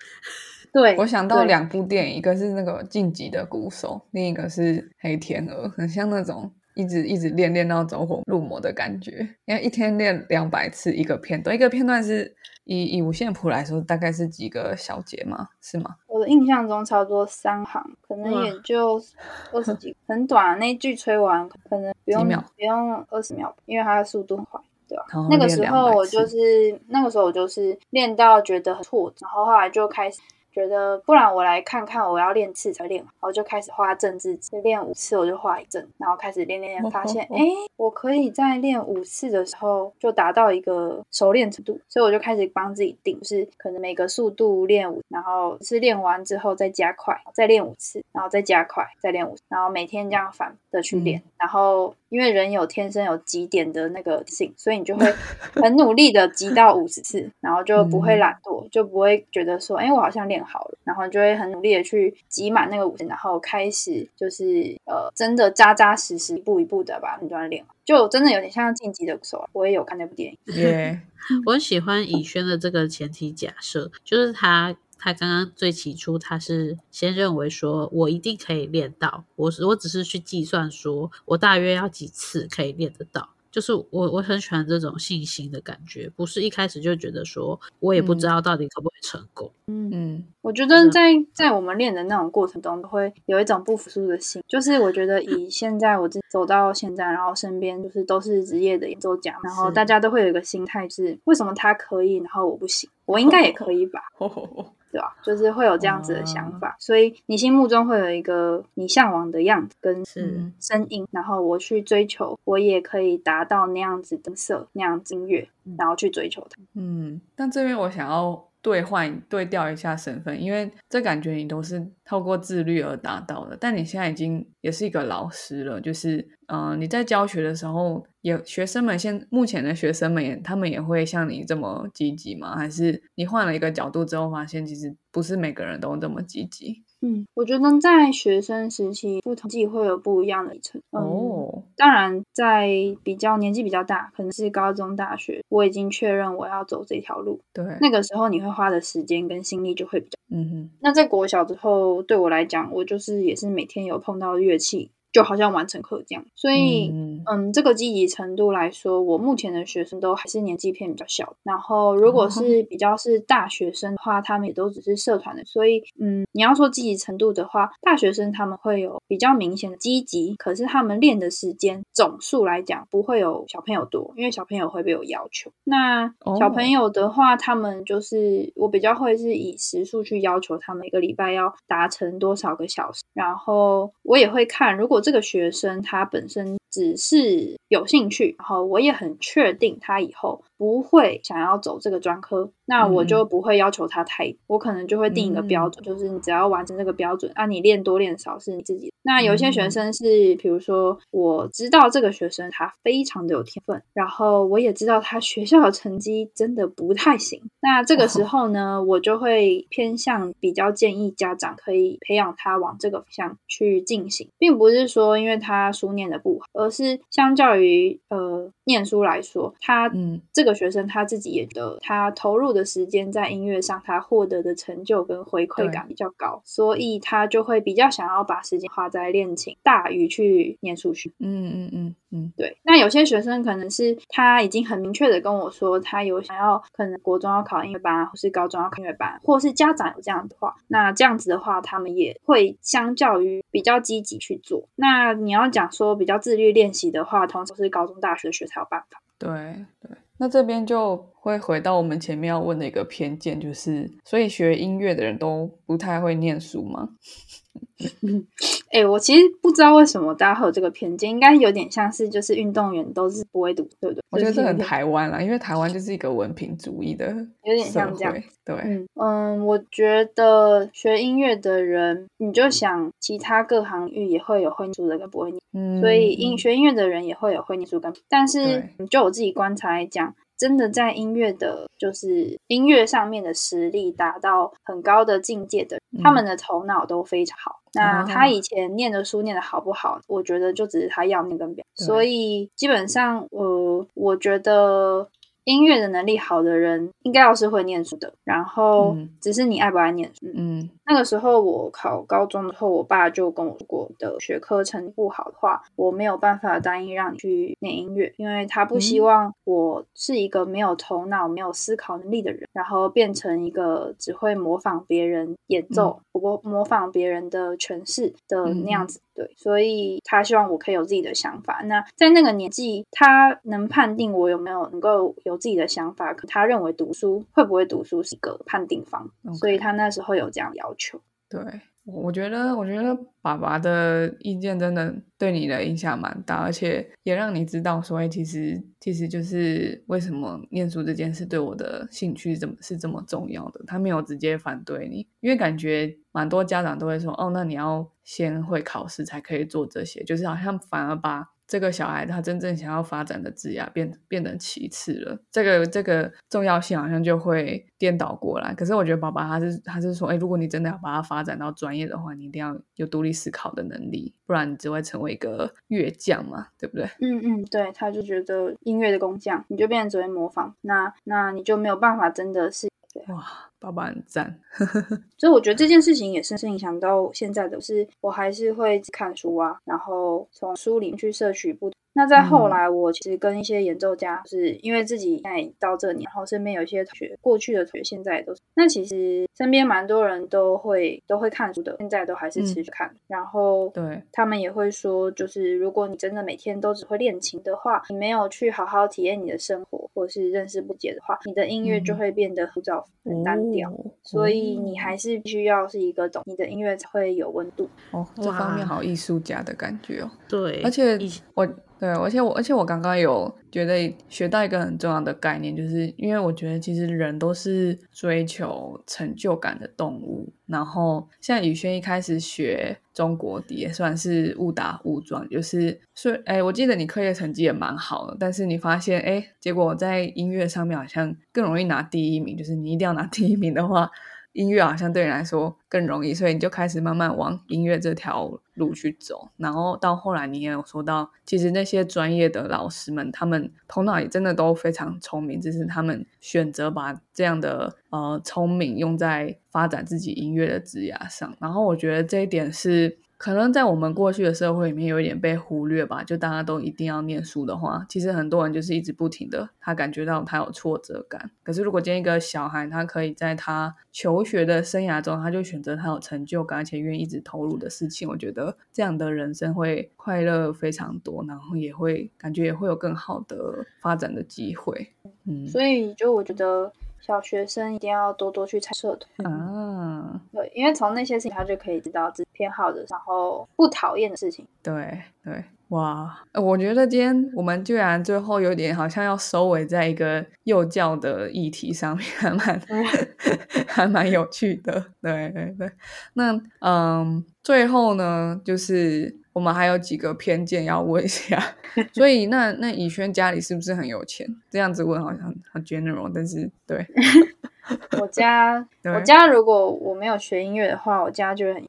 对，我想到两部电影，一个是那个晋级的鼓手，另一个是黑天鹅，很像那种一直一直练练到走火入魔的感觉。因为一天练两百次一个片段，一个片段是以以五线谱来说，大概是几个小节吗？是吗？我的印象中差不多三行，可能也就二十几，很短。那句吹完可能不用不用二十秒，因为它的速度很快。对吧？那个时候我就是那个时候我就是练到觉得很挫折，然后后来就开始。觉得不然我来看看，我要练次才练，然后就开始画正字，练五次我就画一阵，然后开始练练练，发现哎，我可以在练五次的时候就达到一个熟练程度，所以我就开始帮自己定，是可能每个速度练五，然后是练完之后再加快，再练五次，然后再加快，再练五，然后每天这样反的去练，然后因为人有天生有极点的那个性，所以你就会很努力的极到五十次，然后就不会懒惰，就不会觉得说，哎，我好像练。好了，然后就会很努力的去挤满那个五十，然后开始就是呃，真的扎扎实实一步一步的把那段练，就真的有点像晋级的手。我也有看那部电影，耶，我很喜欢以轩的这个前提假设，就是他他刚刚最起初他是先认为说我一定可以练到，我是我只是去计算说我大约要几次可以练得到。就是我我很喜欢这种信心的感觉，不是一开始就觉得说我也不知道到底可不可以成功。嗯嗯，我觉得在在我们练的那种过程中，都会有一种不服输的心。就是我觉得以现在我走到现在，然后身边就是都是职业的演奏家，然后大家都会有一个心态是：为什么他可以，然后我不行？我应该也可以吧？*laughs* 对吧？就是会有这样子的想法，所以你心目中会有一个你向往的样子跟声音，然后我去追求，我也可以达到那样子的色、那样音乐，然后去追求它。嗯，但这边我想要。兑换对调一下身份，因为这感觉你都是透过自律而达到的。但你现在已经也是一个老师了，就是嗯，你在教学的时候，也学生们现目前的学生们也他们也会像你这么积极吗？还是你换了一个角度之后，发现其实不是每个人都这么积极？嗯，我觉得在学生时期，不同季会有不一样的历程。哦，当然，在比较年纪比较大，可能是高中、大学，我已经确认我要走这条路。对，那个时候你会花的时间跟心力就会比较。嗯哼。那在国小之后，对我来讲，我就是也是每天有碰到乐器。就好像完成课这样。所以，嗯，这个积极程度来说，我目前的学生都还是年纪偏比较小。然后，如果是比较是大学生的话，他们也都只是社团的。所以，嗯，你要说积极程度的话，大学生他们会有比较明显的积极，可是他们练的时间总数来讲不会有小朋友多，因为小朋友会被有要求。那小朋友的话，他们就是我比较会是以时数去要求他们一个礼拜要达成多少个小时，然后我也会看，如果这个学生他本身只是有兴趣，然后我也很确定他以后不会想要走这个专科，那我就不会要求他太，我可能就会定一个标准，就是你只要完成这个标准，啊，你练多练少是你自己。那有些学生是，比如说我知道这个学生他非常的有天分，然后我也知道他学校的成绩真的不太行，那这个时候呢，我就会偏向比较建议家长可以培养他往这个方向去进行，并不是说因为他书念的不好，而是相较于呃念书来说，他嗯这个学生他自己也得他投入的时间在音乐上，他获得的成就跟回馈感比较高，所以他就会比较想要把时间花。在练琴大于去念数学，嗯嗯嗯嗯，对。那有些学生可能是他已经很明确的跟我说，他有想要可能国中要考音乐班，或是高中要考音乐班，或是家长有这样的话，那这样子的话，他们也会相较于比较积极去做。那你要讲说比较自律练习的话，通常是高中大学学才有办法。对对。那这边就会回到我们前面要问的一个偏见，就是所以学音乐的人都不太会念书吗？*laughs* 哎，我其实不知道为什么大家会有这个偏见，应该有点像是就是运动员都是不会读，对不对？我觉得这很台湾啦，因为台湾就是一个文凭主义的，*laughs* 有点像这样。对，嗯嗯，我觉得学音乐的人，你就想其他各行业也会有会念书的跟不会念，所以音学音乐的人也会有会念书跟，但是就我自己观察来讲。真的在音乐的，就是音乐上面的实力达到很高的境界的，他们的头脑都非常好。那他以前念的书念的好不好，我觉得就只是他要那根表。所以基本上，呃，我觉得。音乐的能力好的人，应该要是会念书的。然后，只是你爱不爱念书。嗯，那个时候我考高中的时候，我爸就跟我说过的，学科成绩不好的话，我没有办法答应让你去念音乐，因为他不希望我是一个没有头脑、没有思考能力的人，然后变成一个只会模仿别人演奏、模模仿别人的诠释的那样子。对，所以他希望我可以有自己的想法。那在那个年纪，他能判定我有没有能够有自己的想法，可他认为读书会不会读书是一个判定方，所以他那时候有这样要求。对。我觉得，我觉得爸爸的意见真的对你的影响蛮大，而且也让你知道，所以其实其实就是为什么念书这件事对我的兴趣怎么是这么重要的。他没有直接反对你，因为感觉蛮多家长都会说，哦，那你要先会考试才可以做这些，就是好像反而把。这个小孩他真正想要发展的职业变变得其次了，这个这个重要性好像就会颠倒过来。可是我觉得爸爸他是他是说，哎，如果你真的要把它发展到专业的话，你一定要有独立思考的能力，不然你只会成为一个乐匠嘛，对不对？嗯嗯，对，他就觉得音乐的工匠，你就变成只会模仿，那那你就没有办法真的是。哇，爸爸很赞，*laughs* 所以我觉得这件事情也深深影响到现在的是，我还是会看书啊，然后从书里面去摄取不。那在后来，我其实跟一些演奏家，是因为自己现在到这里，然后身边有一些同学，过去的同学现在也都是。那其实身边蛮多人都会都会看书的，现在都还是持续看。然后对他们也会说，就是如果你真的每天都只会练琴的话，你没有去好好体验你的生活，或是认识不解的话，你的音乐就会变得枯燥、很单调。所以你还是必须要是一个懂你的音乐才会有温度。哦，这方面好艺术家的感觉哦。对，而且我。对，而且我，而且我刚刚有觉得学到一个很重要的概念，就是因为我觉得其实人都是追求成就感的动物。然后像宇轩一开始学中国笛算是误打误撞，就是是哎，我记得你课业成绩也蛮好的，但是你发现哎，结果在音乐上面好像更容易拿第一名，就是你一定要拿第一名的话。音乐好像对你来说更容易，所以你就开始慢慢往音乐这条路去走。然后到后来，你也有说到，其实那些专业的老师们，他们头脑也真的都非常聪明，只是他们选择把这样的呃聪明用在发展自己音乐的枝桠上。然后我觉得这一点是。可能在我们过去的社会里面有一点被忽略吧。就大家都一定要念书的话，其实很多人就是一直不停的，他感觉到他有挫折感。可是如果今天一个小孩，他可以在他求学的生涯中，他就选择他有成就感而且愿意一直投入的事情，我觉得这样的人生会快乐非常多，然后也会感觉也会有更好的发展的机会。嗯，所以就我觉得。小学生一定要多多去参社团啊，对，因为从那些事情他就可以知道自己偏好的，然后不讨厌的事情。对对，哇，我觉得今天我们居然最后有点好像要收尾在一个幼教的议题上面，*laughs* 还蛮 *laughs* 还蛮有趣的。对对对，那嗯，最后呢，就是。我们还有几个偏见要问一下，*laughs* 所以那那以轩家里是不是很有钱？这样子问好像很 general，但是对，*laughs* 我家我家如果我没有学音乐的话，我家就很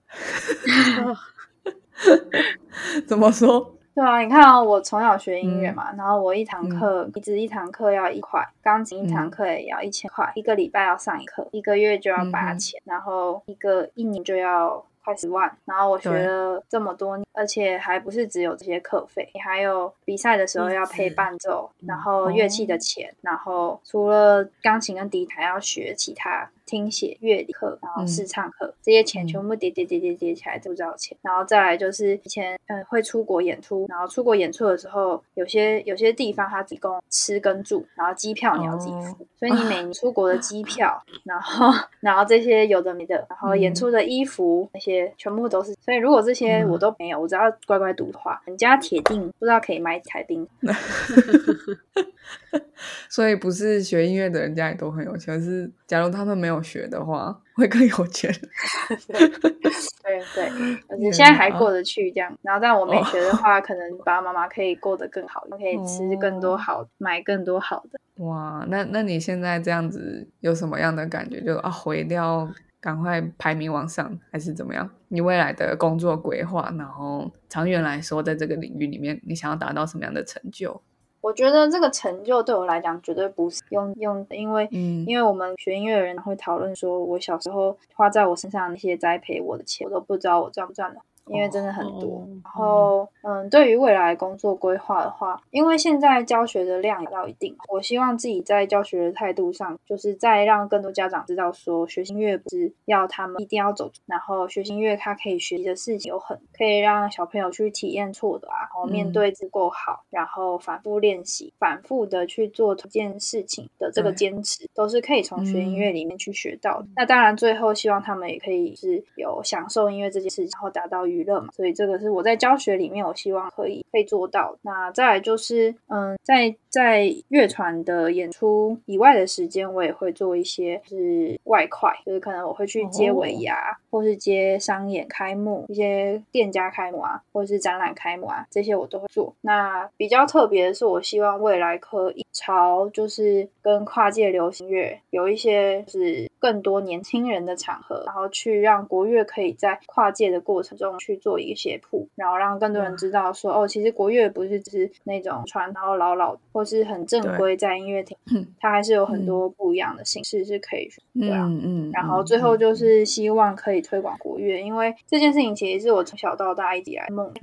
*laughs* 怎么说？对啊，你看啊，我从小学音乐嘛，然后我一堂课一直一堂课要一块，钢琴一堂课也要一千块，一个礼拜要上一课，一个月就要八千，然后一个一年就要。快十万，然后我学了这么多，而且还不是只有这些课费，你还有比赛的时候要配伴奏，然后乐器的钱，然后除了钢琴跟笛还要学其他。听写、乐理课，然后试唱课，这些钱全部叠叠叠叠叠起来知道钱。然后再来就是以前嗯会出国演出，然后出国演出的时候，有些有些地方他提供吃跟住，然后机票你要自己付，所以你每年出国的机票，然后然后这些有的没的，然后演出的衣服那些全部都是。所以如果这些我都没有，我只要乖乖读的话，人家铁定不知道可以买台兵。*laughs* *laughs* 所以不是学音乐的人家也都很有钱，是假如他们没有学的话，会更有钱。*laughs* 对对，而且现在还过得去这样。然后，但我没学的话，可能爸爸妈妈可以过得更好，可以吃更多好，买更多好的。哇，那那你现在这样子有什么样的感觉？就啊，回掉，赶快排名往上，还是怎么样？你未来的工作规划，然后长远来说，在这个领域里面，你想要达到什么样的成就？我觉得这个成就对我来讲绝对不是用用，因为因为我们学音乐的人会讨论说，我小时候花在我身上那些栽培我的钱，我都不知道我赚不赚的。因为真的很多，然后嗯，对于未来工作规划的话，因为现在教学的量也到一定，我希望自己在教学的态度上，就是在让更多家长知道说，学音乐不是要他们一定要走，然后学音乐它可以学习的事情有很，可以让小朋友去体验错的啊，然后面对足够好，然后反复练习，反复的去做一件事情的这个坚持，都是可以从学音乐里面去学到的。那当然，最后希望他们也可以是有享受音乐这件事情，然后达到娱乐嘛，所以这个是我在教学里面，我希望可以可以做到。那再来就是，嗯，在在乐团的演出以外的时间，我也会做一些是外快，就是可能我会去接尾牙，或是接商演开幕，一些店家开幕啊，或者是展览开幕啊，这些我都会做。那比较特别的是，我希望未来可以朝就是跟跨界流行乐有一些是更多年轻人的场合，然后去让国乐可以在跨界的过程中去做。一些铺，然后让更多人知道说，哦，其实国乐不是只是那种传统老老或是很正规在音乐厅，*laughs* 它还是有很多不一样的形式是可以对啊。嗯然后最后就是希望可以推广国乐，因为这件事情其实是我从小到大一直来梦。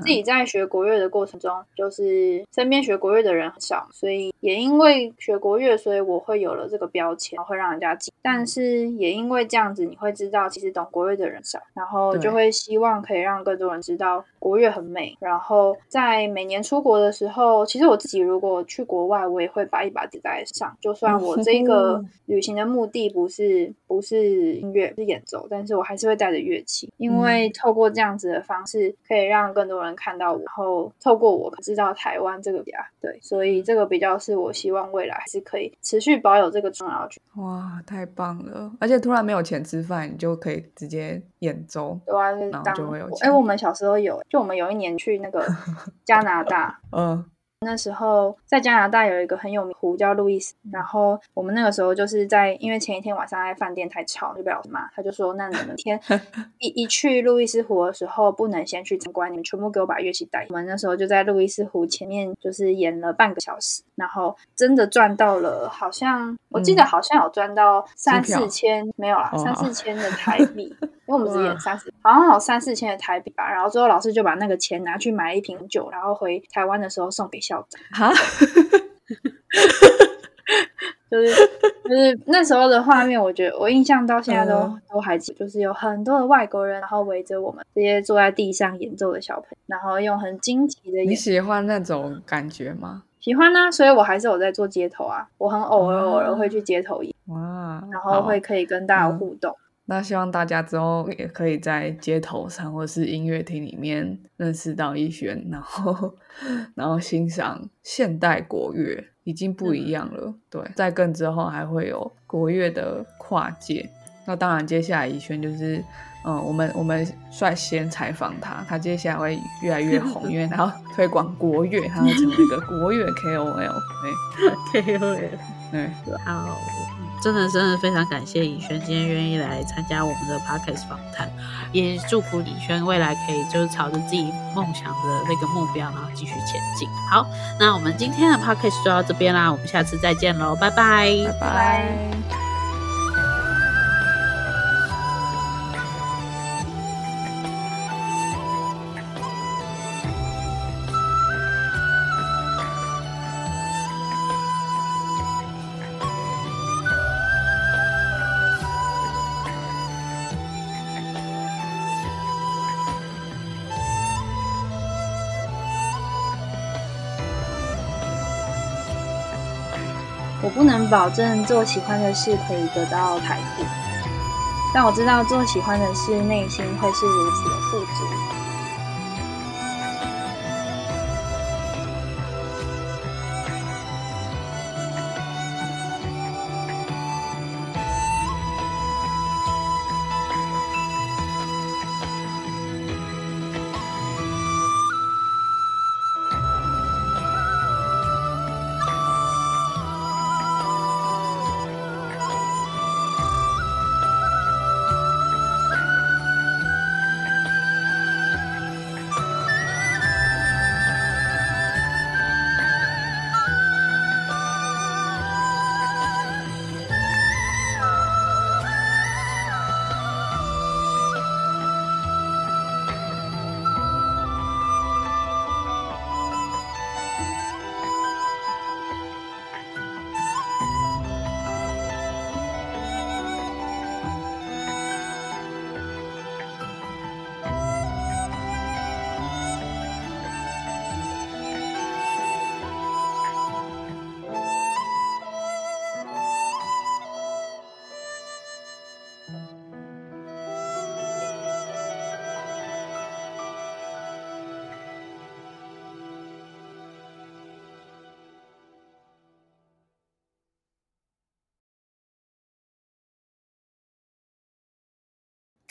自己在学国乐的过程中，就是身边学国乐的人很少，所以也因为学国乐，所以我会有了这个标签，会让人家记。但是也因为这样子，你会知道其实懂国乐的人少，然后就会希望可以让。更多人知道国乐很美，然后在每年出国的时候，其实我自己如果去国外，我也会把一把吉带上，就算我这个 *laughs* 旅行的目的不是不是音乐是演奏，但是我还是会带着乐器，因为透过这样子的方式，可以让更多人看到我，然后透过我知道台湾这个家，对，所以这个比较是我希望未来还是可以持续保有这个重要性。哇，太棒了！而且突然没有钱吃饭，你就可以直接演奏，对啊，然后就会有钱。我们小时候有，就我们有一年去那个 *laughs* 加拿大，嗯，那时候在加拿大有一个很有名湖叫路易斯，然后我们那个时候就是在因为前一天晚上在饭店太吵就被老师骂，他就说那你们天 *laughs* 一一去路易斯湖的时候不能先去参观，你们全部给我把乐器带。我们那时候就在路易斯湖前面就是演了半个小时，然后真的赚到了，好像我记得好像有赚到三四千，没有啦，三四千的台币。*laughs* 因为我们只演三十，好像有三四千的台币吧。然后最后老师就把那个钱拿去买一瓶酒，然后回台湾的时候送给校长。哈，*laughs* 就是就是那时候的画面，我觉得我印象到现在都都还记，就是有很多的外国人，然后围着我们这些坐在地上演奏的小朋友，然后用很惊奇的。你喜欢那种感觉吗？喜欢啊，所以我还是有在做街头啊，我很偶尔偶尔会去街头演，哇，然后会可以跟大家互动。那希望大家之后也可以在街头上或是音乐厅里面认识到逸轩，然后然后欣赏现代国乐，已经不一样了。对，在更之后还会有国乐的跨界。那当然，接下来逸轩就是，嗯，我们我们率先采访他，他接下来会越来越红，因为他要推广国乐，他会成为一个国乐 KOL。*laughs* 对，KOL，对，好。真的，真的非常感谢尹轩今天愿意来参加我们的 podcast 访谈，也祝福尹轩未来可以就是朝着自己梦想的那个目标，然后继续前进。好，那我们今天的 podcast 就到这边啦，我们下次再见喽，拜拜，拜拜。保证做喜欢的事可以得到财富，但我知道做喜欢的事，内心会是如此的富足。